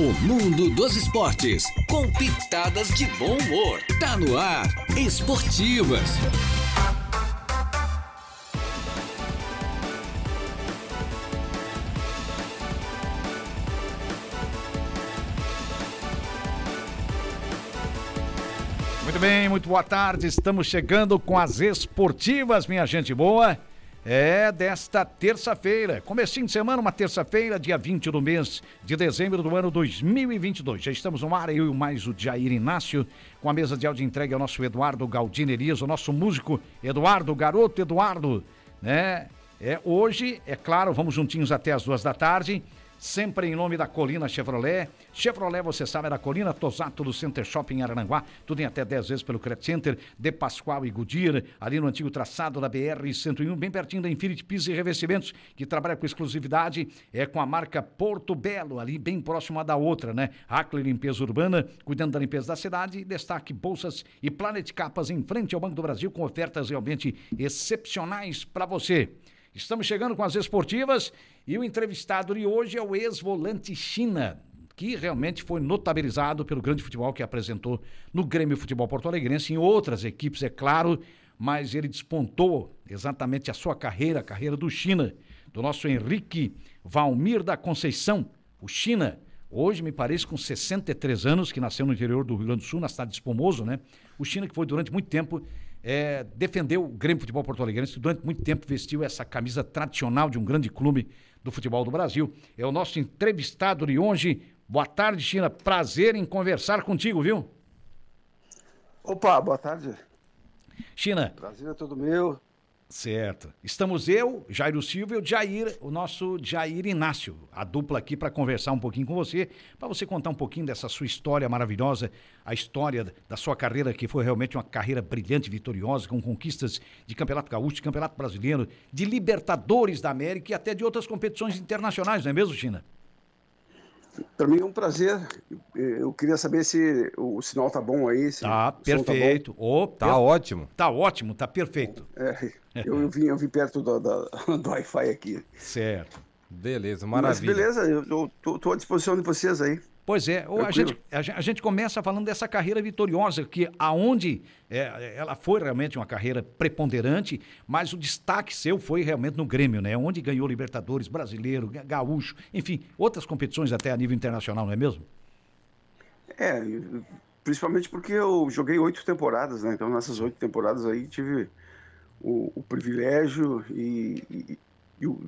O mundo dos esportes, com pitadas de bom humor. Tá no ar, Esportivas. Muito bem, muito boa tarde. Estamos chegando com as esportivas, minha gente boa. É desta terça-feira, comecinho de semana, uma terça-feira, dia 20 do mês de dezembro do ano 2022. Já estamos no ar, eu e mais o Jair Inácio, com a mesa de áudio entregue ao nosso Eduardo Galdini Elias, o nosso músico Eduardo, garoto Eduardo, né? É, hoje, é claro, vamos juntinhos até as duas da tarde sempre em nome da Colina Chevrolet. Chevrolet, você sabe, é da Colina Tosato do Center Shopping em Arananguá, tudo em até 10 vezes pelo Credit Center, De Pascoal e Goodyear, ali no antigo traçado da BR-101, bem pertinho da Infinity Pisos e Revestimentos, que trabalha com exclusividade, é com a marca Porto Belo, ali bem próximo uma da outra, né? Hackler Limpeza Urbana, cuidando da limpeza da cidade, destaque bolsas e Planet Capas em frente ao Banco do Brasil, com ofertas realmente excepcionais para você. Estamos chegando com as esportivas e o entrevistado de hoje é o ex-volante China, que realmente foi notabilizado pelo grande futebol que apresentou no Grêmio Futebol Porto Alegrense, em outras equipes, é claro, mas ele despontou exatamente a sua carreira, a carreira do China, do nosso Henrique Valmir da Conceição, o China. Hoje, me parece, com 63 anos, que nasceu no interior do Rio Grande do Sul, na cidade de Espumoso, né? O China que foi durante muito tempo é, defendeu o Grêmio Futebol Porto Alegre, que durante muito tempo vestiu essa camisa tradicional de um grande clube do futebol do Brasil. É o nosso entrevistado de hoje. Boa tarde, China. Prazer em conversar contigo, viu? Opa, boa tarde. China. Prazer é todo meu. Certo. Estamos eu, Jairo Silva e o Jair, o nosso Jair Inácio, a dupla aqui para conversar um pouquinho com você, para você contar um pouquinho dessa sua história maravilhosa, a história da sua carreira que foi realmente uma carreira brilhante, vitoriosa, com conquistas de Campeonato Gaúcho, de Campeonato Brasileiro, de Libertadores da América e até de outras competições internacionais, não é mesmo, China? Para mim é um prazer. Eu queria saber se o sinal tá bom aí. Se tá perfeito. Tá, oh, tá ótimo. Tá ótimo, tá perfeito. É, eu, vim, eu vim perto do, do, do Wi-Fi aqui. Certo. Beleza, maravilha. Mas beleza, eu estou à disposição de vocês aí. Pois é, a gente, a, gente começa falando dessa carreira vitoriosa, que aonde é, ela foi realmente uma carreira preponderante, mas o destaque seu foi realmente no Grêmio, né? Onde ganhou Libertadores, Brasileiro, Gaúcho, enfim, outras competições até a nível internacional, não é mesmo? É, principalmente porque eu joguei oito temporadas, né? Então nessas oito temporadas aí tive o, o privilégio e, e, e o,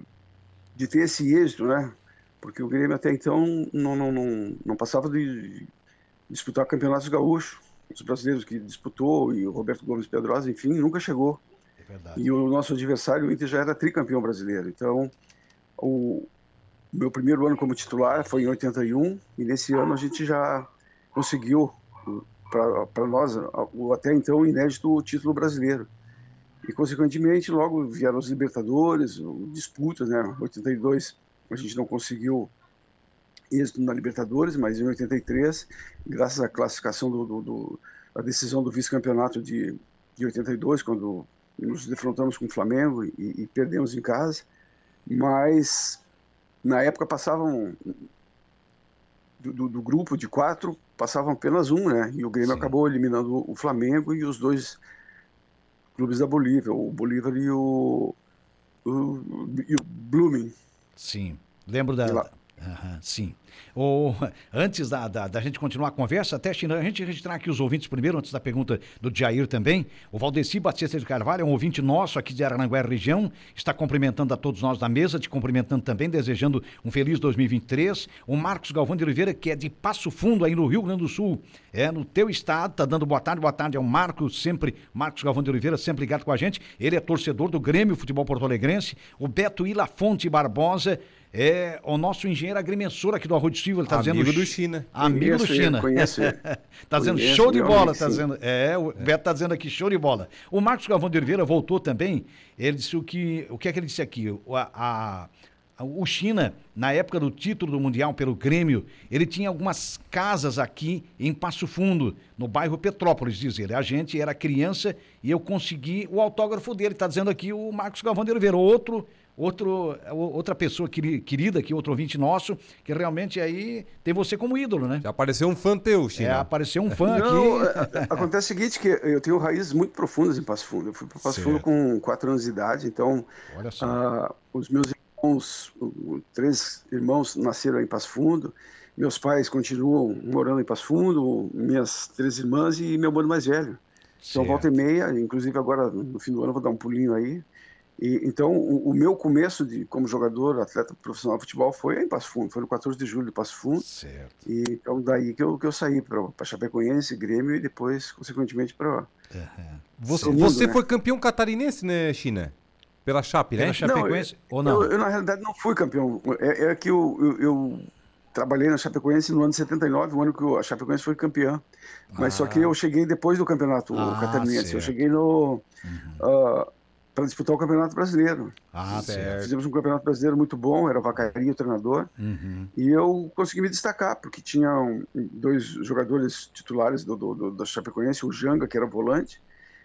de ter esse êxito, né? Porque o Grêmio até então não, não, não, não passava de disputar campeonatos gaúchos. Os brasileiros que disputou e o Roberto Gomes Pedrosa, enfim, nunca chegou. É e o nosso adversário, o Inter, já era tricampeão brasileiro. Então, o meu primeiro ano como titular foi em 81 e nesse ano a gente já conseguiu, para nós, o até então inédito título brasileiro. E, consequentemente, logo vieram os Libertadores, disputas, né? 82 a gente não conseguiu êxito na Libertadores, mas em 83, graças à classificação do, do, do a decisão do vice-campeonato de, de 82, quando nos defrontamos com o Flamengo e, e, perdemos em casa, mas na época passavam do, do, do, grupo de quatro passavam apenas um, né? E o Grêmio Sim. acabou eliminando o Flamengo e os dois clubes da Bolívia, o Bolívar e o, o, e o Blooming. Sim. Lembro da. Uhum, sim. Ou, antes da, da, da, gente continuar a conversa, até China, a gente registrar aqui os ouvintes primeiro, antes da pergunta do Jair também. O Valdeci Batista de Carvalho é um ouvinte nosso aqui de Aranguera região, está cumprimentando a todos nós da mesa, te cumprimentando também, desejando um feliz 2023. O Marcos Galvão de Oliveira, que é de Passo Fundo, aí no Rio Grande do Sul, é no teu estado, tá dando boa tarde, boa tarde ao Marcos, sempre, Marcos Galvão de Oliveira, sempre ligado com a gente. Ele é torcedor do Grêmio Futebol Porto Alegrense. O Beto Ila Fonte Barbosa é o nosso engenheiro agrimensor aqui do Arroio de Silva, ele está dizendo... Amigo do China. Amigo do China. Conheço Está dizendo show de bola, está dizendo... É, o Beto está dizendo aqui show de bola. O Marcos Galvão de Oliveira voltou também, ele disse o que... O que é que ele disse aqui? A, a, o China, na época do título do Mundial pelo Grêmio, ele tinha algumas casas aqui em Passo Fundo, no bairro Petrópolis, diz ele. A gente era criança e eu consegui o autógrafo dele, está dizendo aqui o Marcos Galvão de Oliveira. Outro outro, outra pessoa querida aqui, outro ouvinte nosso, que realmente aí tem você como ídolo, né? Já apareceu um fã teu, China. É, apareceu um fã Não, aqui. É, acontece o seguinte, que eu tenho raízes muito profundas em Passo Fundo. Eu fui para Passo certo. Fundo com quatro anos de idade, então uh, os meus irmãos, três irmãos nasceram em Passo Fundo, meus pais continuam morando em Passo Fundo, minhas três irmãs e meu mano mais velho. Então, volta e meia, inclusive agora no fim do ano vou dar um pulinho aí, e, então, o, o, meu começo de, como jogador, atleta profissional de futebol foi em Passo Fundo, foi no 14 de julho de Passo Fundo. Certo. E então daí que eu, que eu saí para Chapecoense, Grêmio e depois, consequentemente, para. Uhum. Você, mundo, você né? foi campeão catarinense, né, China? Pela Chape, né? Pela Chapecoense não, eu, ou não? Eu, eu, na realidade, não fui campeão. É, é que eu, eu, trabalhei na Chapecoense no ano de 79, o ano que a Chapecoense foi campeã. Mas ah. só que ah. eu cheguei depois do campeonato ah, catarinense. Certo. Eu cheguei no. Uhum. Uh, para disputar o Campeonato Brasileiro. Ah, certo. Fizemos um Campeonato Brasileiro muito bom, era o Vacaria o treinador, uhum. e eu consegui me destacar, porque tinha dois jogadores titulares do, do, do, da Chapecoense, o Janga, que era volante,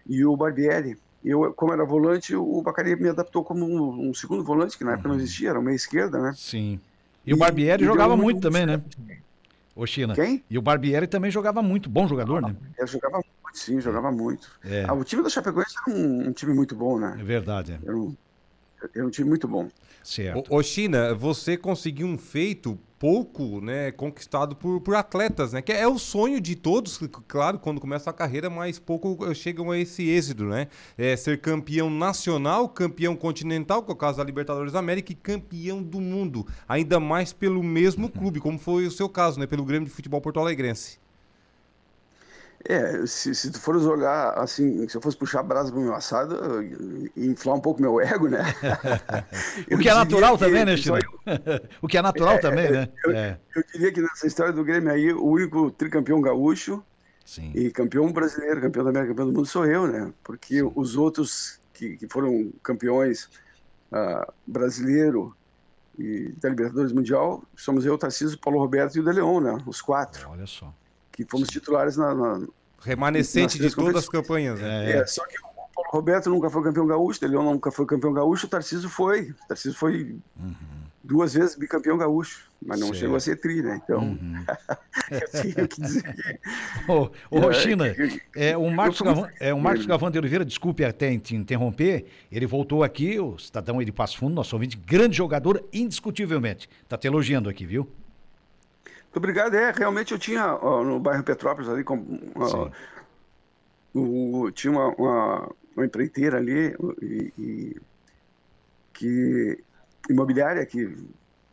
e o Barbieri. Eu, como era volante, o Vacaria me adaptou como um, um segundo volante, que na época não uhum. existia, era meia esquerda, né? Sim. E, e o Barbieri jogava muito, muito também, né? Ô, China. Quem? E o Barbieri também jogava muito, bom jogador, né? Ele jogava muito, sim, jogava muito. É. Ah, o time da Chapecoense era um, um, time muito bom, né? É verdade. É. Era, um, era um time muito bom. Certo. Ô, China, você conseguiu um feito pouco né, conquistado por, por atletas, né? Que é o sonho de todos, claro, quando começa a carreira, mas pouco chegam a esse êxito, né? É ser campeão nacional, campeão continental, que é o caso da Libertadores da América, e campeão do mundo, ainda mais pelo mesmo clube, como foi o seu caso, né? Pelo Grêmio de Futebol Porto Alegrense. É, se, se tu fores olhar assim, se eu fosse puxar brasa pro meu assado, e inflar um pouco meu ego, né? o que é natural que, também, né, Chico? o que é natural é, também, né? Eu, é. eu, diria que nessa história do Grêmio aí, o único tricampeão gaúcho Sim. e campeão brasileiro, campeão da América, campeão do mundo sou eu, né? Porque Sim. os outros que, que foram campeões uh, brasileiro e da Libertadores Mundial, somos eu, Tarcísio, Paulo Roberto e o De Leon, né? Os quatro. Olha só que fomos titulares na, na remanescente de todas as campanhas. Né? É. é. só que o Paulo Roberto nunca foi campeão gaúcho, ele nunca foi campeão gaúcho, o Tarcísio foi. O Tarcísio foi uhum. duas vezes bicampeão gaúcho, mas não certo. chegou a ser tri, né? Então, uhum. eu tenho que dizer que... Ô, ô China, é, o Marcos, Gavan, é, o Marcos Gavan de Oliveira, desculpe até te interromper, ele voltou aqui, o cidadão aí de Passo Fundo, nosso ouvinte, grande jogador, indiscutivelmente. Tá te elogiando aqui, viu? Muito obrigado. É, realmente eu tinha ó, no bairro Petrópolis ali, com, ó, o, tinha uma, uma, uma, empreiteira ali e, e, que imobiliária que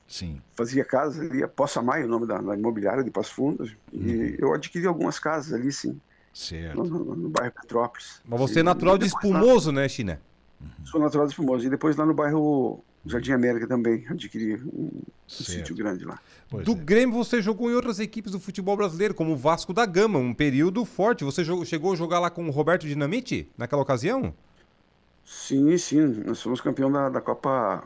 Sim. fazia casas ali, a Poça Maia, o nome da, da imobiliária de Passo Fundos, uhum. e eu adquiri algumas casas ali, sim. Certo. No, no, no bairro Petrópolis. Mas você é natural de Espumoso, lá, né, China? Uhum. Sou natural de Espumoso. E depois lá no bairro Jardim América também, adquiri um, um sítio grande lá. Pois do é. Grêmio você jogou em outras equipes do futebol brasileiro, como o Vasco da Gama, um período forte. Você jogou, chegou a jogar lá com o Roberto Dinamite naquela ocasião? Sim, sim. Nós fomos campeão da, da Copa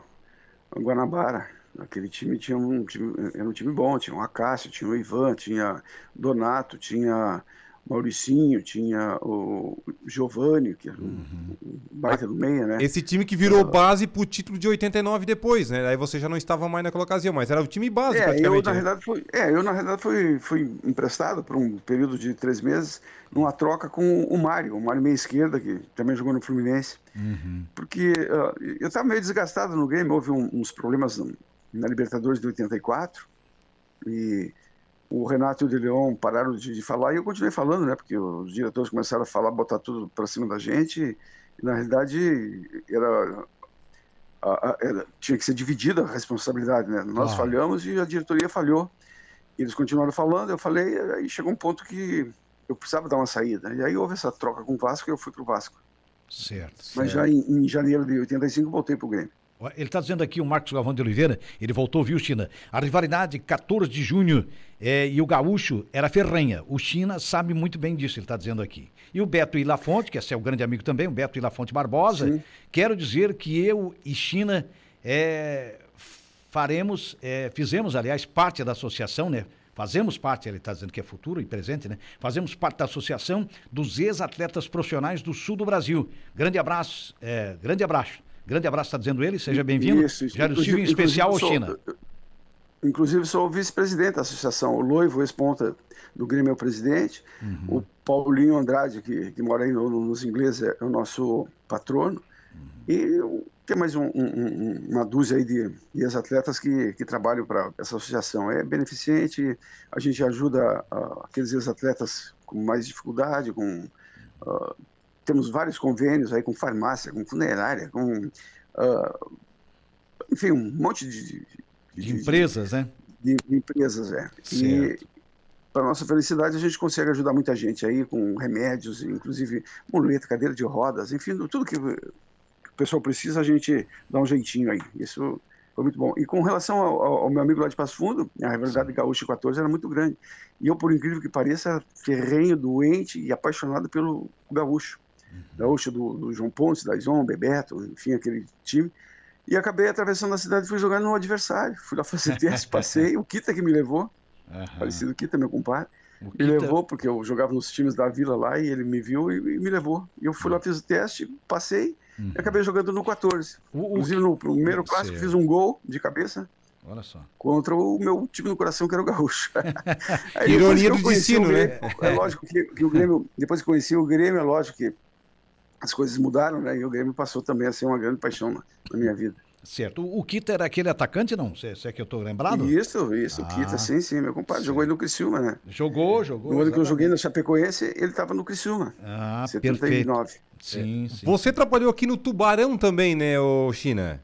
Guanabara. Aquele time tinha um time, era um time bom, tinha o Acácio, tinha o Ivan, tinha Donato, tinha Mauricinho, tinha o Giovanni, que era um, uhum. baita do meia, né? Esse time que virou base pro título de 89 depois, né? Aí você já não estava mais naquela ocasião, mas era o time base é, praticamente. Eu, na né? realidade, fui, é, eu, na realidade, fui, fui emprestado por um período de três meses numa troca com o Mário, o Mário meia esquerda, que também jogou no Fluminense. Uhum. Porque uh, eu estava meio desgastado no game, houve um, uns problemas na Libertadores de 84, e o Renato e o De Leon pararam de, de, falar e eu continuei falando, né? Porque os diretores começaram a falar, botar tudo para cima da gente. E, na realidade, era, a, a, era, tinha que ser dividida a responsabilidade, né? Nós ah. falhamos e a diretoria falhou. Eles continuaram falando, eu falei, aí chegou um ponto que eu precisava dar uma saída. E aí houve essa troca com o Vasco e eu fui para o Vasco. Certo. Mas certo. já em, em janeiro de 85 voltei para o Grêmio. Ele está dizendo aqui, o Marcos Galvão de Oliveira, ele voltou, viu, China? A rivalidade 14 de junho é, e o Gaúcho era ferrenha. O China sabe muito bem disso, ele está dizendo aqui. E o Beto Ilafonte, que é seu grande amigo também, o Beto Ilafonte Barbosa, Sim. quero dizer que eu e China é, faremos, é, fizemos, aliás, parte da associação, né? Fazemos parte, ele está dizendo que é futuro e presente, né? Fazemos parte da Associação dos Ex-Atletas Profissionais do Sul do Brasil. Grande abraço, é, grande abraço Grande abraço, está dizendo ele, seja bem-vindo. Silva, em especial ao China. Inclusive, sou vice-presidente da associação. O Loivo, ex-ponta do Grêmio, é o presidente. Uhum. O Paulinho Andrade, que, que mora aí no, nos ingleses, é o nosso patrono. Uhum. E tem mais um, um, uma dúzia aí de, de ex-atletas que, que trabalham para essa associação. É beneficente, a gente ajuda uh, aqueles ex-atletas com mais dificuldade, com... Uh, temos vários convênios aí com farmácia, com funerária, com... Uh, enfim, um monte de, de, de empresas, né? De, de empresas, é. Certo. E para nossa felicidade, a gente consegue ajudar muita gente aí com remédios, inclusive muleta, cadeira de rodas, enfim, tudo que o pessoal precisa, a gente dá um jeitinho aí. Isso foi muito bom. E com relação ao, ao meu amigo lá de Passo Fundo, a rivalidade Gaúcho 14 era muito grande. E eu, por incrível que pareça, ferrenho, doente e apaixonado pelo Gaúcho. Uhum. Gaúcho do, do João Pontes, da Ison, Bebeto, enfim, aquele time. E acabei atravessando a cidade e fui jogar no adversário. Fui lá fazer teste, passei. O Kita que me levou. Uhum. Falecido Kita, meu compadre. O me levou, porque eu jogava nos times da vila lá e ele me viu e, e me levou. E eu fui lá, fiz o teste, passei uhum. e acabei jogando no 14. O, Inclusive, no primeiro clássico, fiz um gol de cabeça. Olha só. Contra o meu time no coração, que era o Gaúcho. Aí, Ironia do destino, né? É lógico que, que, o Grêmio, depois que conheci o Grêmio, é lógico que as coisas mudaram, né? E o Grêmio passou também a ser uma grande paixão na, na minha vida. Certo. O, Kita era aquele atacante, não? Se, se é que eu estou lembrado? Isso, isso. Ah, o Kita, sim, sim. Meu compadre sim. jogou aí no Criciúma, né? Jogou, jogou. No ano que eu joguei no Chapecoense, ele estava no Criciúma. Ah, 79. perfeito. Sim, é. sim. Você trabalhou aqui no Tubarão também, né, o China?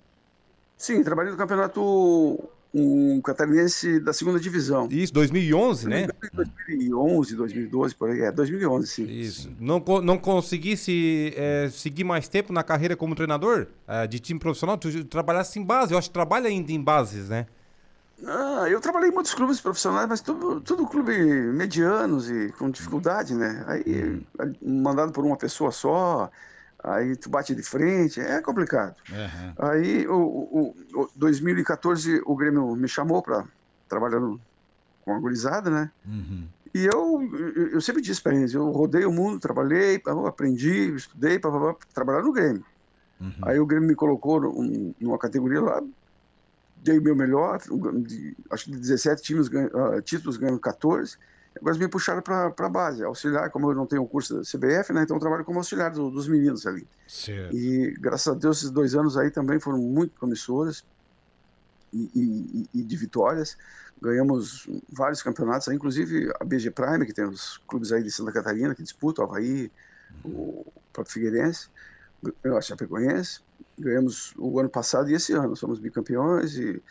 Sim, trabalhei no campeonato um catarinense da segunda divisão. Isso, 2011, né? 2011, 2012, por aí. É, 2011, sim. Isso. Não, não conseguisse é, seguir mais tempo na carreira como treinador é, de time profissional? Tu trabalhasse em base, eu acho que trabalha ainda em bases, né? Ah, eu trabalhei em muitos clubes profissionais, mas tudo, tudo clube medianos e com dificuldade, né? Aí, hum. mandado por uma pessoa só, aí tu bate de frente, é complicado. Uhum. Aí, o, o, o 2014, o Grêmio me chamou para trabalhar no, com a gurizada, né? Uhum. E eu, eu sempre disse para eles, eu rodei o mundo, trabalhei, aprendi, estudei para trabalhar no Grêmio. Uhum. Aí o Grêmio me colocou numa categoria lá, dei o meu melhor, de, acho que de 17 times, uh, títulos ganhando 14, Agora me puxaram para a base, auxiliar, como eu não tenho o curso da CBF, né? Então eu trabalho como auxiliar do, dos meninos ali. Certo. E graças a Deus esses dois anos aí também foram muito promissores e, e, e de vitórias. Ganhamos vários campeonatos, inclusive a BG Prime, que tem os clubes aí de Santa Catarina que disputam, o Havaí, o próprio Figueirense, a Chapecoense. Ganhamos o ano passado e esse ano, somos bicampeões e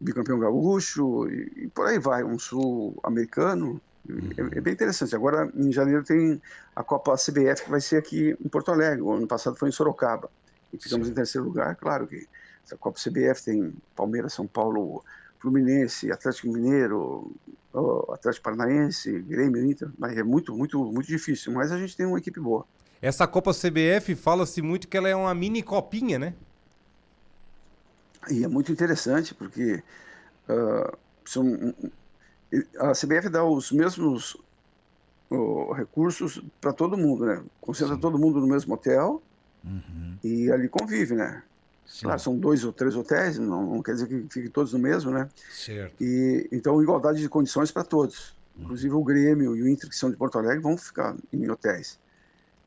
bicampeão gaúcho e, e por aí vai, um sul-americano, é, é, bem interessante. Agora, em janeiro, tem a Copa CBF que vai ser aqui em Porto Alegre. O ano passado foi em Sorocaba. E ficamos Sim. em terceiro lugar. Claro que essa Copa CBF tem Palmeiras, São Paulo, Fluminense, Atlético Mineiro, Atlético Paranaense, Grêmio, Inter. Mas é muito, muito, muito difícil. Mas a gente tem uma equipe boa. Essa Copa CBF fala-se muito que ela é uma mini copinha, né? E é muito interessante porque uh, são a CBF dá os mesmos recursos para todo mundo, né? Concentra Sim. todo mundo no mesmo hotel uhum. e ali convive, né? Claro, são dois ou três hotéis, não, não, quer dizer que fiquem todos no mesmo, né? Certo. E, então, igualdade de condições para todos. Uhum. Inclusive o Grêmio e o Inter, que são de Porto Alegre, vão ficar em hotéis.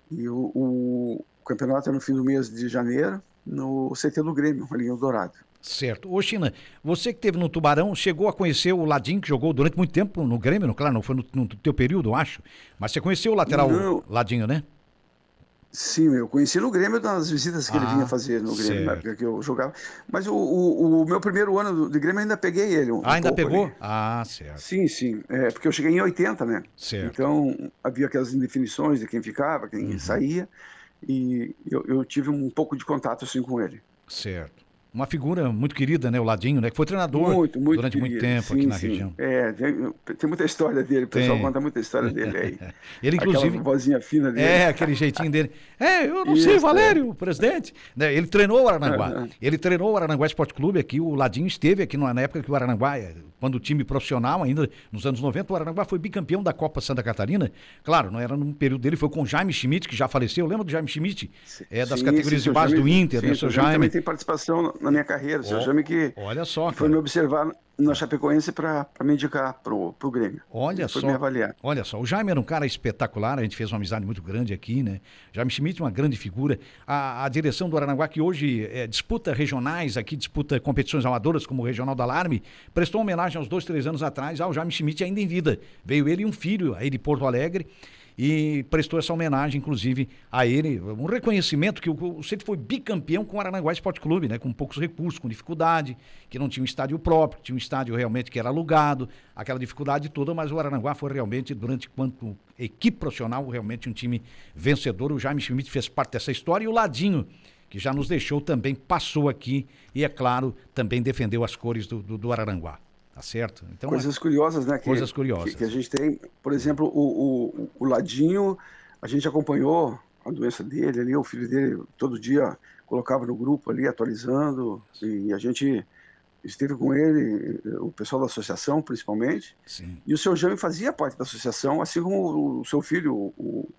E o, o campeonato é no fim do mês de janeiro, no CT do Grêmio, ali em Eldorado. Certo. Ô, China, você que teve no Tubarão, chegou a conhecer o Ladinho, que jogou durante muito tempo no Grêmio, não, claro, não foi no, no teu período, eu acho. Mas você conheceu o lateral não. Ladinho, né? Sim, eu conheci no Grêmio nas visitas que ah, ele vinha fazer no Grêmio, certo. na época que eu jogava. Mas o, o, o, meu primeiro ano de Grêmio ainda peguei ele. Um ah, ainda pegou? Ali. Ah, certo. Sim, sim. É, porque eu cheguei em 80, né? Certo. Então havia aquelas indefinições de quem ficava, quem uhum. saía. E eu, eu tive um pouco de contato assim com ele. Certo. Uma figura muito querida, né? O Ladinho, né? Que foi treinador muito, muito durante querido. muito tempo sim, aqui na sim. região. É, tem, tem, muita história dele, o pessoal Tem. conta muita história dele aí. Ele, inclusive. Aquela vozinha fina dele. É, aquele jeitinho dele. É, eu não Isso, sei, é. Valério, presidente. Né, Ele treinou o Arananguá. Aham. Ele treinou o Arananguá Esporte Clube aqui. O Ladinho esteve aqui na época que o Arananguá, eh, quando o time profissional, ainda nos anos 90, o Arananguá foi bicampeão da Copa Santa Catarina. Claro, não era num período dele, foi com o Jaime Schmidt, que já faleceu. Lembra do Jaime Schmidt? É das Sim, categorias de base Jaime- do Inter, sim, né? o Seu Jaime Jaime. também tem participação na- na minha carreira. O seu Jaime que Olha só, foi me observar na Chapecoense para me indicar pro, pro Grêmio. Olha foi só. me avaliar. Olha só, o Jaime era um cara espetacular, a gente fez uma amizade muito grande aqui, né? Jaime Schmidt, uma grande figura. A, a direção do Aranaguá, que hoje eh, disputa regionais aqui, disputa competições amadoras, como o Regional da Alarme, prestou homenagem aos dois, três anos atrás ao Jaime Schmidt ainda em vida. Veio ele e um filho aí de Porto Alegre e prestou essa homenagem, inclusive, a ele, um reconhecimento que o, o Centro foi bicampeão com o Aranaguá Esporte Clube, né? Com poucos recursos, com dificuldade, que não tinha um estádio próprio, tinha um estádio realmente que era alugado, aquela dificuldade toda, mas o Aranaguá foi realmente, durante quanto equipe profissional, realmente um time vencedor. O Jaime Schmidt fez parte dessa história e o Ladinho, que já nos deixou, também passou aqui e, é claro, também defendeu as cores do, do, do Araranguá. Tá certo? Então, Coisas curiosas, né? Que, Coisas curiosas. Que, que a gente tem, por exemplo, o, o, o Ladinho, a gente acompanhou a doença dele ali, o filho dele todo dia colocava no grupo ali, atualizando, e a gente esteve com ele, o pessoal da associação principalmente, sim. e o seu Jaime fazia parte da associação, assim como o seu filho o-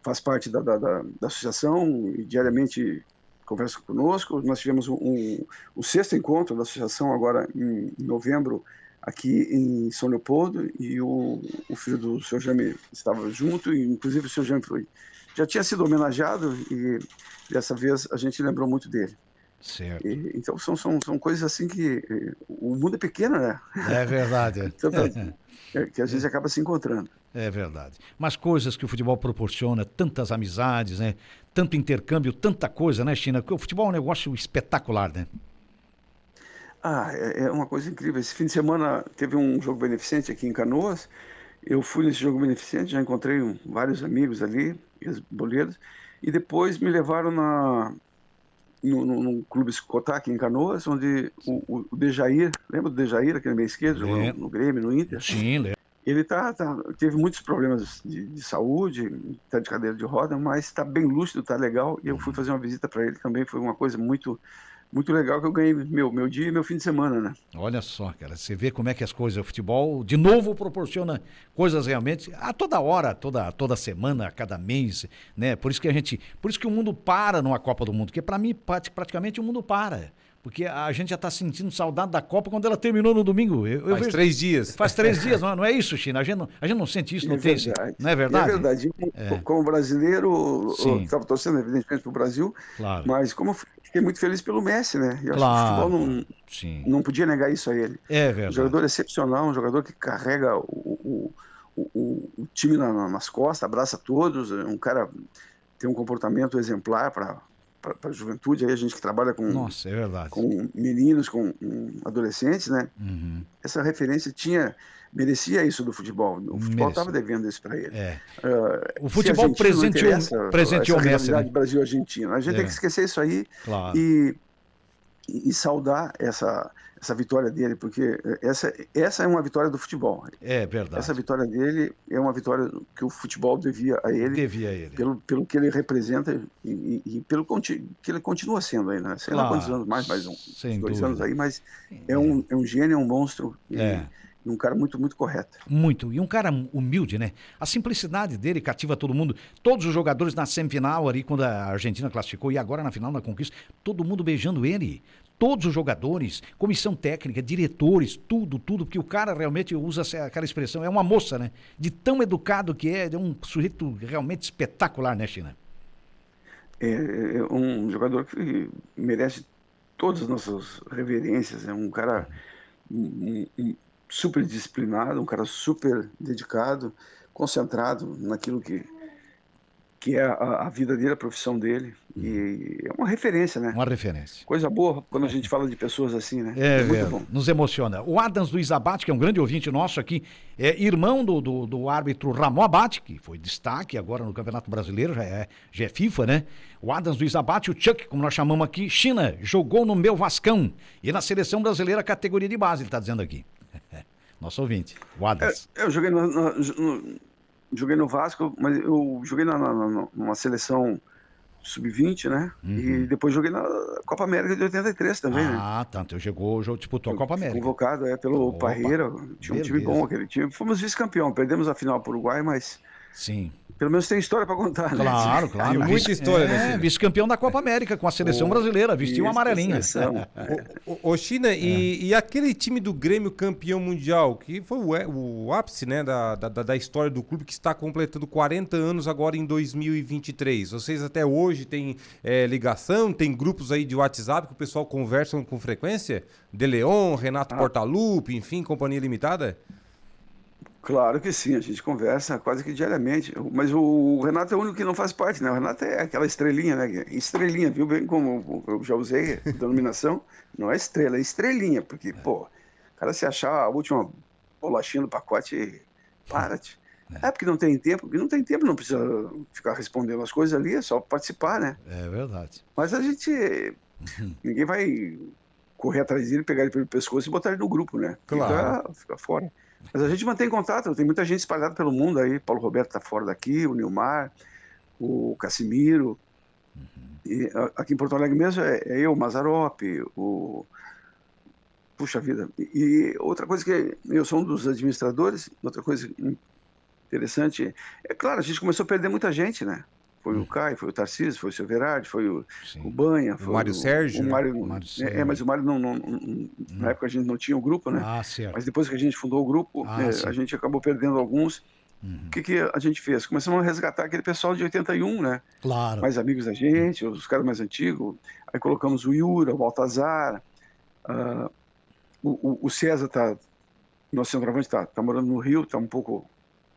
faz parte da, da, da- da associação e diariamente conversa conosco. Nós tivemos um, um- o sexto encontro da associação agora em, em novembro aqui em São Leopoldo e o, o filho do seu Jaime estava junto e inclusive o seu Jaime foi já tinha sido homenageado e dessa vez a gente lembrou muito dele. Certo. E, então são, são, são coisas assim que eh, o mundo é pequeno, né? É verdade. Então, que a gente acaba se encontrando. É verdade. Mas coisas que o futebol proporciona, tantas amizades, né? Tanto intercâmbio, tanta coisa, né, China? Porque o futebol é um negócio espetacular, né? Ah, é, é uma coisa incrível. Esse fim de semana teve um jogo beneficente aqui em Canoas. Eu fui nesse jogo beneficente, já encontrei um- vários amigos ali, ex-boleiros, e depois me levaram na, no, no, no Clube aqui em Canoas, onde o, o, Dejair, lembra do Dejair, aquele meio esquerdo, jogou no, Lembro. no Grêmio, no Inter? Sim, Léo. Ele tá, tá- teve muitos problemas de, de saúde, está de cadeira de roda, mas está bem lúcido, está legal. E eu fui fazer uma visita para ele também, foi uma coisa muito, muito legal que eu ganhei meu, meu dia e meu fim de semana, né? Olha só, cara, você vê como é que as coisas, o futebol, de novo, proporciona coisas realmente a toda hora, toda, toda semana, a cada mês, né? Por isso que a gente, por isso que o mundo para numa Copa do Mundo, porque para mim prati- praticamente o mundo para. Porque a gente já está sentindo saudade da Copa quando ela terminou no domingo. Eu, eu Faz vejo- três dias. Faz três dias, não, não é isso, China? A gente não, a gente não sente isso, não É tem isso? verdade. Não é verdade? É verdade. Eu, Como brasileiro, estava torcendo, evidentemente, para o Brasil, Claro. mas como eu fiquei muito feliz pelo Messi, né? Eu Claro. acho que o futebol não, Sim. não podia negar isso a ele. É Um verdade. jogador excepcional, um jogador que carrega o, o, o, o- time na- na- nas costas, abraça todos, é um cara tem um comportamento exemplar para a juventude, aí a gente que trabalha com, Nossa, é com meninos, com hum, adolescentes, né? Uhum. Essa referência tinha merecia isso do futebol. O futebol estava devendo isso para ele. É. Ah, O futebol presenteou- presenteou essa Messi, né? Brasil-Argentina. A gente É. tem que esquecer isso aí Claro. e, e, saudar essa, essa vitória dele, porque essa, essa é uma vitória do futebol. É verdade. Essa vitória dele é uma vitória que o futebol devia a ele, Devia ele. pelo, pelo que ele representa e, e- e pelo que ele continua sendo aí, né? Sei lá Claro. quantos anos, mais, mais um, Sem dois dúvida. anos aí, mas é um, é um gênio, é um monstro e, É. e um cara muito, muito correto. Muito. E um cara humilde, né? A simplicidade dele cativa todo mundo. Todos os jogadores na semifinal ali, quando a Argentina classificou, e agora na final da conquista, todo mundo beijando ele. Todos os jogadores, comissão técnica, diretores, tudo, tudo, porque o cara realmente usa aquela expressão, é uma moça, né? De tão educado que é, é um sujeito realmente espetacular, né, China? É, é um jogador que merece todas as nossas reverências. É um cara um- um- super disciplinado, um cara super dedicado, concentrado naquilo que, que é a, a, vida dele, a profissão dele. E é uma referência, né? Uma referência. Coisa boa quando a gente fala de pessoas assim, né? É, é muito é, bom. Nos emociona. O Adams Luiz Abate, que é um grande ouvinte nosso aqui, é irmão do, do, do árbitro Ramon Abate, que foi destaque agora no Campeonato Brasileiro, já é, já é FIFA, né? O Adams Luiz Abate, o Chuck, como nós chamamos aqui, China, jogou no meu Vascão e na seleção brasileira categoria de base, ele está dizendo aqui. Nosso ouvinte, o Adams. É, eu joguei no, no, no joguei no Vasco, mas eu joguei na, na, numa seleção sub-20, né? Uhum. E depois joguei na Copa América de 83 também, ah, né? Ah, tanto. Eu jogou, eu disputou a Copa América. Convocado, é, pelo Opa. Parreira. Tinha um time bom aquele time. Fomos vice-campeão. Perdemos a final pro Uruguai, mas Sim. Pelo menos tem história para contar, né? Claro, claro. muita história, né, é, Vice-campeão da Copa América com a seleção o... brasileira, vestiu uma amarelinha. Ô, China, é. e, e, aquele time do Grêmio campeão mundial, que foi o, o ápice né, da, da, da, história do clube, que está completando 40 anos agora em 2023. Vocês até hoje têm é, ligação, tem grupos aí de WhatsApp que o pessoal conversa com frequência? De Leon, Renato ah. Portaluppi, enfim, Companhia Limitada? Claro que sim, a gente conversa quase que diariamente. Mas o Renato é o único que não faz parte, né? O Renato é aquela estrelinha, né? Estrelinha, viu? Bem como eu já usei a denominação. Não é estrela, é estrelinha, porque, pô, o cara se achar a última bolachinha do pacote, para-te. É. é porque não tem tempo, porque não tem tempo, não precisa ficar respondendo as coisas ali, é só participar, né? É verdade. Mas a gente. Uhum. Ninguém vai correr atrás dele, pegar ele pelo pescoço e botar ele no grupo, né? Claro. Fica, fica fora. Mas a gente mantém contato, tem muita gente espalhada pelo mundo aí. Paulo Roberto está fora daqui, o Nilmar, o Casimiro. Uhum. E aqui em Porto Alegre mesmo é, é eu, o Mazarop, o. Puxa vida. E, outra coisa que eu sou um dos administradores, outra coisa interessante, é claro, a gente começou a perder muita gente, né? Foi hum. o Caio, foi o Tarcísio, foi o Silverardi, foi o, o Banha, foi o Mário Sérgio. O né? Mário, né? é, é, mas o Mário não, não, não hum. na época a gente não tinha o grupo, né? Ah, certo. Mas depois que a gente fundou o grupo, ah, é, a gente acabou perdendo alguns. Uhum. O que, que a gente fez? Começamos a resgatar aquele pessoal de 81, né? Claro. Mais amigos da gente, os caras mais antigos. Aí colocamos o Yura, o Baltazar. Uh, o, o, César tá. Nosso centroavante está tá morando no Rio, está um pouco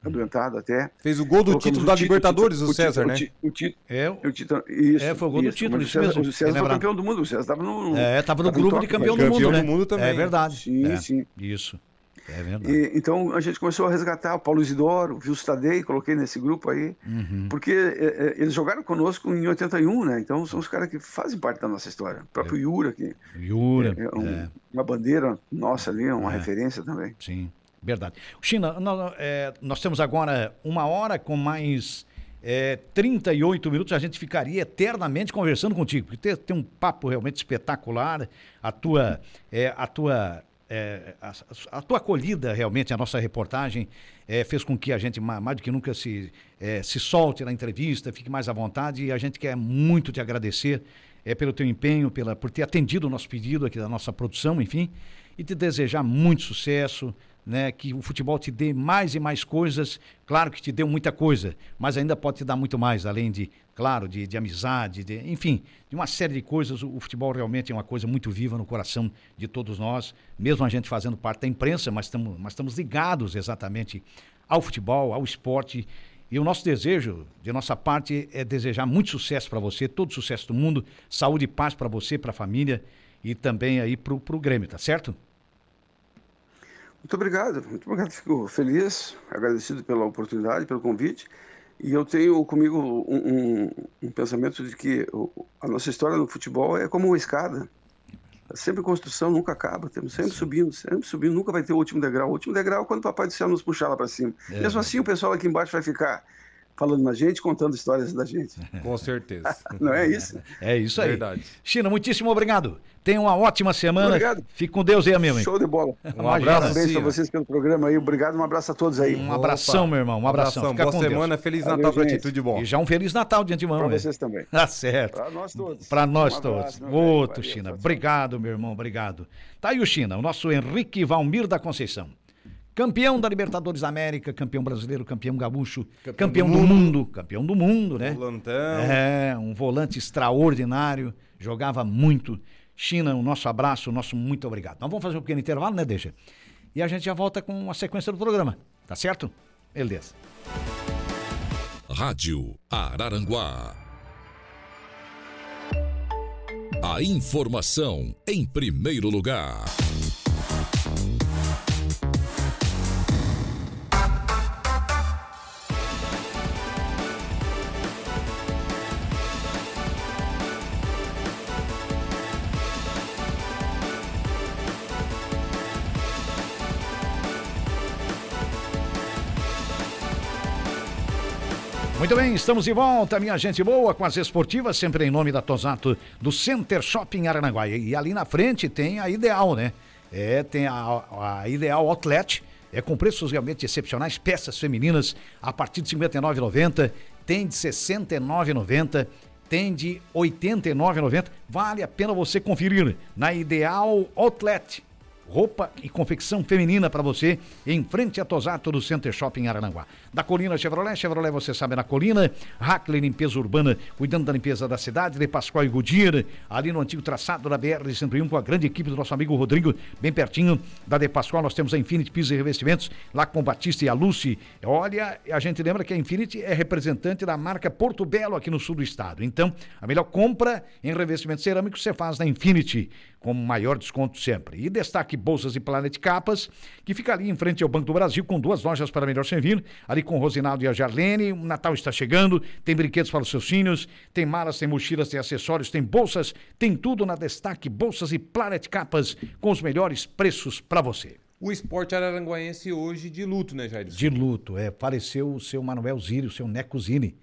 adoentado até. Fez o gol do título da Libertadores, o, César, né? O, título, é, o título, isso, é, foi o gol do título, isso mesmo. O César foi campeão do mundo, o César estava no... É, estava no grupo de campeão do mundo, campeão né? do mundo também. É verdade. Sim, é, sim. Isso. É verdade. E, então a gente começou a resgatar o Paulo Isidoro, o Vilso Tadei, coloquei nesse grupo aí, uhum. porque é, é, eles jogaram conosco em 81, né? Então são os caras que fazem parte da nossa história. O próprio é. Yura, que Yura, é, um, é. uma bandeira nossa ali, uma referência também. Sim. Verdade. China, nós, é, nós temos agora uma hora com mais é, 38 minutos. A gente ficaria eternamente conversando contigo, porque tem, tem um papo realmente espetacular. A tua, é, a tua é, a, a, tua acolhida realmente, a nossa reportagem, é, fez com que a gente mais do que nunca se, é, se solte na entrevista, fique mais à vontade e a gente quer muito te agradecer é, pelo teu empenho, pela, por ter atendido o nosso pedido aqui da nossa produção, enfim, e te desejar muito sucesso, né, que o futebol te dê mais e mais coisas. Claro que te deu muita coisa, mas ainda pode te dar muito mais, além de, claro, de, de amizade, de, enfim, de uma série de coisas. O, o, futebol realmente é uma coisa muito viva no coração de todos nós, mesmo a gente fazendo parte da imprensa, mas estamos mas ligados exatamente ao futebol, ao esporte. E o nosso desejo, de nossa parte, é desejar muito sucesso para você, todo sucesso do mundo, saúde e paz para você, para a família e também aí para o Grêmio, tá certo? Muito obrigado, muito obrigado. Fico feliz, agradecido pela oportunidade, pelo convite. E eu tenho comigo um, um, um pensamento de que a nossa história no futebol é como uma escada. É sempre construção, nunca acaba. Temos sempre Sim. subindo, sempre subindo, nunca vai ter o último degrau. O último degrau é quando o Papai do Céu nos puxar lá para cima. É. Mesmo assim, o pessoal aqui embaixo vai ficar falando na gente, contando histórias da gente. Com certeza. Não é isso? É isso aí. Verdade. China, muitíssimo obrigado. Tenha uma ótima semana. Obrigado. Fique com Deus aí, meu irmão. Show de bola. Um, abraço. Parabéns para vocês pelo programa aí. Obrigado, um abraço a todos aí. Um abração, meu irmão. Um abração. abração. Boa semana, Deus. Feliz Natal para ti, tudo de bom. E já um Feliz Natal de antemão. Para vocês também. Tá certo. Para nós todos. Para nós um todos. Outro, China. Obrigado, meu irmão. Obrigado. Tá aí o China, o nosso Henrique Valmir da Conceição. Campeão da Libertadores da América, campeão brasileiro, campeão gaúcho, campeão, campeão do, mundo. mundo. campeão do mundo, né? Volantão. É, um volante extraordinário, jogava muito. China, o nosso abraço, o nosso muito obrigado. Nós vamos fazer um pequeno intervalo, né, Deixa? E a gente já volta com a sequência do programa, tá certo? Beleza. Rádio Araranguá. A informação em primeiro lugar. Muito bem, estamos de volta, minha gente boa, com as esportivas, sempre em nome da Tosato, do Center Shopping Aranaguá. E ali na frente tem a Ideal, né? É, tem a, a Ideal Outlet, é com preços realmente excepcionais, peças femininas a partir de R$ 59,90, tem de R$ 69,90, tem de R$ 89,90. Vale a pena você conferir na Ideal Outlet roupa e confecção feminina para você em frente a Tosato do Center Shopping Arananguá. Da Colina Chevrolet, Chevrolet você sabe na Colina, Hackley Limpeza Urbana, cuidando da limpeza da cidade, de Pascoal e Goodyear, ali no antigo traçado da BR-101 com a grande equipe do nosso amigo Rodrigo, bem pertinho da De Pascoal, nós temos a Infinity Pisos e Revestimentos, lá com o Batista e a Lucy. Olha, a gente lembra que a Infinity é representante da marca Porto Belo aqui no sul do estado. Então, a melhor compra em revestimentos cerâmicos você faz na Infinity com maior desconto sempre. E destaque Bolsas e Planet Capas, que fica ali em frente ao Banco do Brasil, com duas lojas para melhor servir, ali com o Rosinaldo e a Jarlene. O Natal está chegando, tem brinquedos para os seus filhos, tem malas, tem mochilas, tem acessórios, tem bolsas, tem tudo na destaque Bolsas e Planet Capas, com os melhores preços para você. O esporte araranguaense hoje de luto, né, Jair? De luto, é. Faleceu o seu Manuel Zírio, o seu Neco Zini,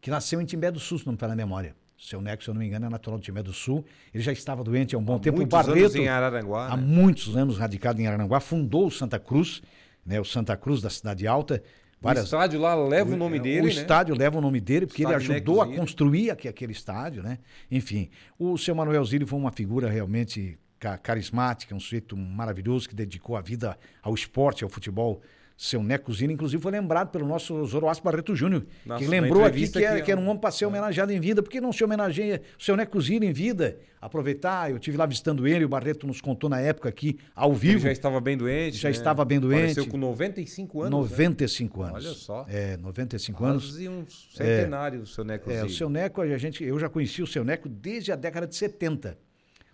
que nasceu em Timbé do Sul, se não me falha a memória. Seu Neco, se eu não me engano, é natural do Timé do Sul. Ele já estava doente há um bom há tempo. Muitos o Barreto, anos em Araranguá. Há né? muitos anos radicado em Araranguá, fundou o Santa Cruz, né, o Santa Cruz da Cidade Alta. Várias... O estádio lá leva o nome dele, O né? estádio leva o nome dele, porque ele ajudou a Neco Zílio. construir aqui, aquele estádio, né? Enfim, o seu Manuel Zílio foi uma figura realmente ca- carismática, um sujeito maravilhoso que dedicou a vida ao esporte, ao futebol. Seu Neco Zílio, inclusive, foi lembrado pelo nosso Zoroastro Barreto Júnior, Nossa, que lembrou aqui que era, que era um é- homem para ser homenageado em vida. Por que não se homenageia o seu Neco Zílio em vida? Aproveitar, eu tive lá visitando ele, o Barreto nos contou na época aqui, ao Ele vivo. já estava bem doente. Já né? estava bem doente. Faleceu com 95 anos. né? 95 anos. Olha só. É, 95 anos. Quase um centenário, o seu Neco É, o seu Neco, a gente, eu já conheci o seu Neco desde a década de 70.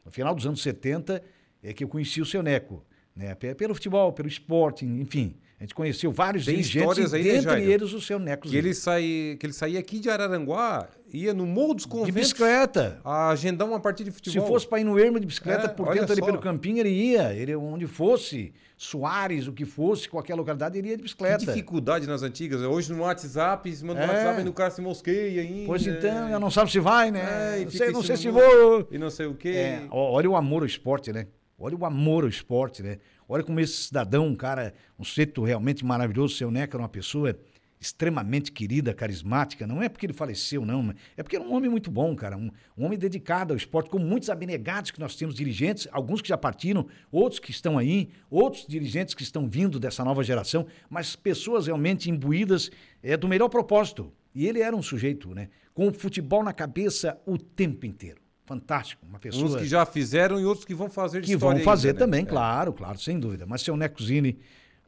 No final dos anos 70 é que eu conheci o seu Neco. Né? Pe- Pelo futebol, pelo esporte, enfim. A gente conheceu vários Tem histórias aí, né, dentre Jairo? eles o seu Neco. Que ele, sai, que ele saía aqui de Araranguá, ia no Morro dos De Conventos. bicicleta. A agendar uma partida de Se futebol. fosse para ir no Ermo de bicicleta É, por dentro ali pelo campinho, ele ia. Ele, onde fosse, Soares, o que fosse, qualquer localidade, ele ia de Que bicicleta. dificuldade nas antigas. Hoje no WhatsApp, se manda É. no WhatsApp e o cara se mosqueia ainda. Pois então, já não sabe se vai, né? É, não sei, não sei se vou. E não sei o quê. É, olha o amor ao esporte, né? Olha o amor ao esporte, né? Olha como esse cidadão, um cara, um sujeito realmente maravilhoso, seu Neco era uma pessoa extremamente querida, carismática. Não é porque ele faleceu, não, é porque era um homem muito bom, cara. Um, um homem dedicado ao esporte, com muitos abnegados que nós temos dirigentes, alguns que já partiram, outros que estão aí, outros dirigentes que estão vindo dessa nova geração, mas pessoas realmente imbuídas é, do melhor propósito. E ele era um sujeito, né? Com o futebol na cabeça o tempo inteiro. Fantástico, uma pessoa Uns que já fizeram e outros que vão fazer que vão fazer ainda, né? também, É. claro, claro, sem dúvida. Mas seu Neco Zini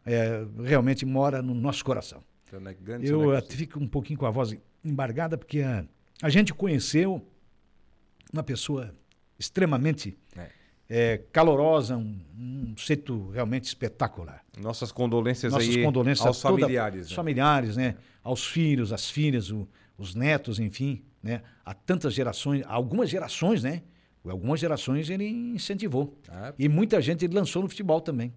é, realmente mora no nosso coração. Seu grande seu Eu Neco até fico um pouquinho com a voz embargada, porque a, a gente conheceu uma pessoa extremamente É. é, calorosa, um, um seto realmente espetacular. Nossas condolências Nossas aí condolências aos toda- familiares. aos né? familiares, né? Aos filhos, às filhas, o- os netos, enfim, né? Há tantas gerações, algumas gerações, né? Algumas gerações ele incentivou. Ah, E muita gente ele lançou no futebol também.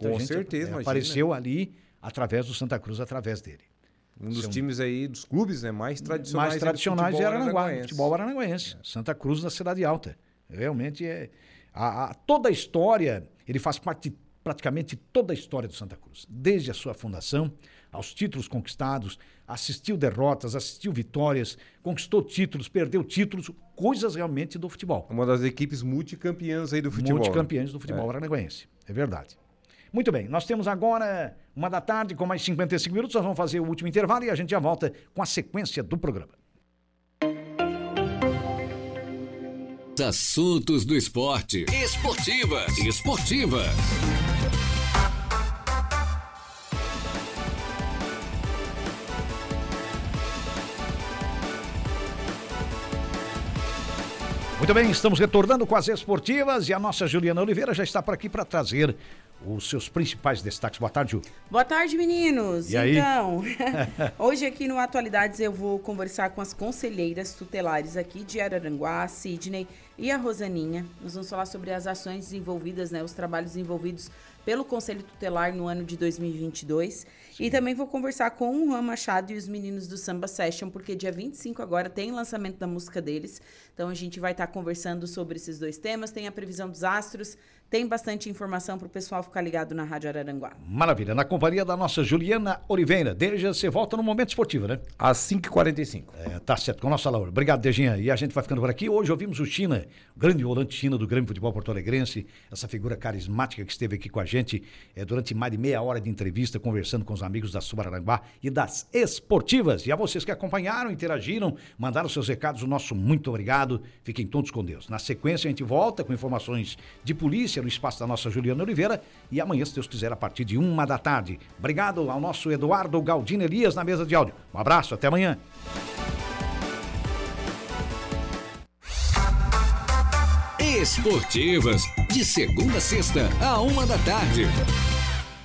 Muita Com certeza, é, imagina. Apareceu ali através do Santa Cruz, através dele. um dos Seu- times aí, dos clubes, né, mais tradicionais. Mais tradicionais de Aranaguá, futebol aranaguense. Santa Cruz da Cidade Alta. Realmente é. a- a- toda a história, ele faz parte de praticamente toda a história do Santa Cruz. Desde a sua fundação, aos títulos conquistados, assistiu derrotas, assistiu vitórias, conquistou títulos, perdeu títulos, coisas realmente do futebol. Uma das equipes multicampeãs aí do futebol. né? Multicampeões do futebol aranaguense. É verdade. Muito bem, nós temos agora uma da tarde com mais 55 minutos. Nós vamos fazer o último intervalo e a gente já volta com a sequência do programa. Assuntos do esporte. Esportivas. Esportivas. Muito bem, estamos retornando com as esportivas e a nossa Juliana Oliveira já está por aqui para trazer os seus principais destaques. Boa tarde, Ju. Boa tarde, meninos. E aí? então, hoje aqui no Atualidades eu vou conversar com as conselheiras tutelares aqui de Araranguá, Sidney e a Rosaninha. Nós vamos falar sobre as ações desenvolvidas, né, os trabalhos desenvolvidos pelo Conselho Tutelar no ano de 2022. Sim. E também vou conversar com o Juan Machado e os meninos do Samba Session, porque dia 25 agora tem lançamento da música deles. Então a gente vai estar tá conversando sobre esses dois temas. Tem a previsão dos astros, tem bastante informação para o pessoal ficar ligado na Rádio Araranguá. Maravilha. Na companhia da nossa Juliana Oliveira. Deja, você volta no Momento Esportivo, né? Às 5h45. É, tá certo, com a nossa Laura. Obrigado, Dejinha. E a gente vai ficando por aqui. Hoje ouvimos o China, o grande volante China do Grêmio Futebol Porto Alegrense, essa figura carismática que esteve aqui com a gente é, durante mais de meia hora de entrevista, conversando com os amigos da Subararanguá e das esportivas. E a vocês que acompanharam, interagiram, mandaram seus recados, o nosso muito obrigado. Fiquem todos com Deus. Na sequência, a gente volta com informações de polícia no espaço da nossa Juliana Oliveira. E amanhã, se Deus quiser, a partir de uma da tarde. Obrigado ao nosso Eduardo Galdino Elias na mesa de áudio. Um abraço, até amanhã. Esportivas, de segunda a sexta, a uma da tarde.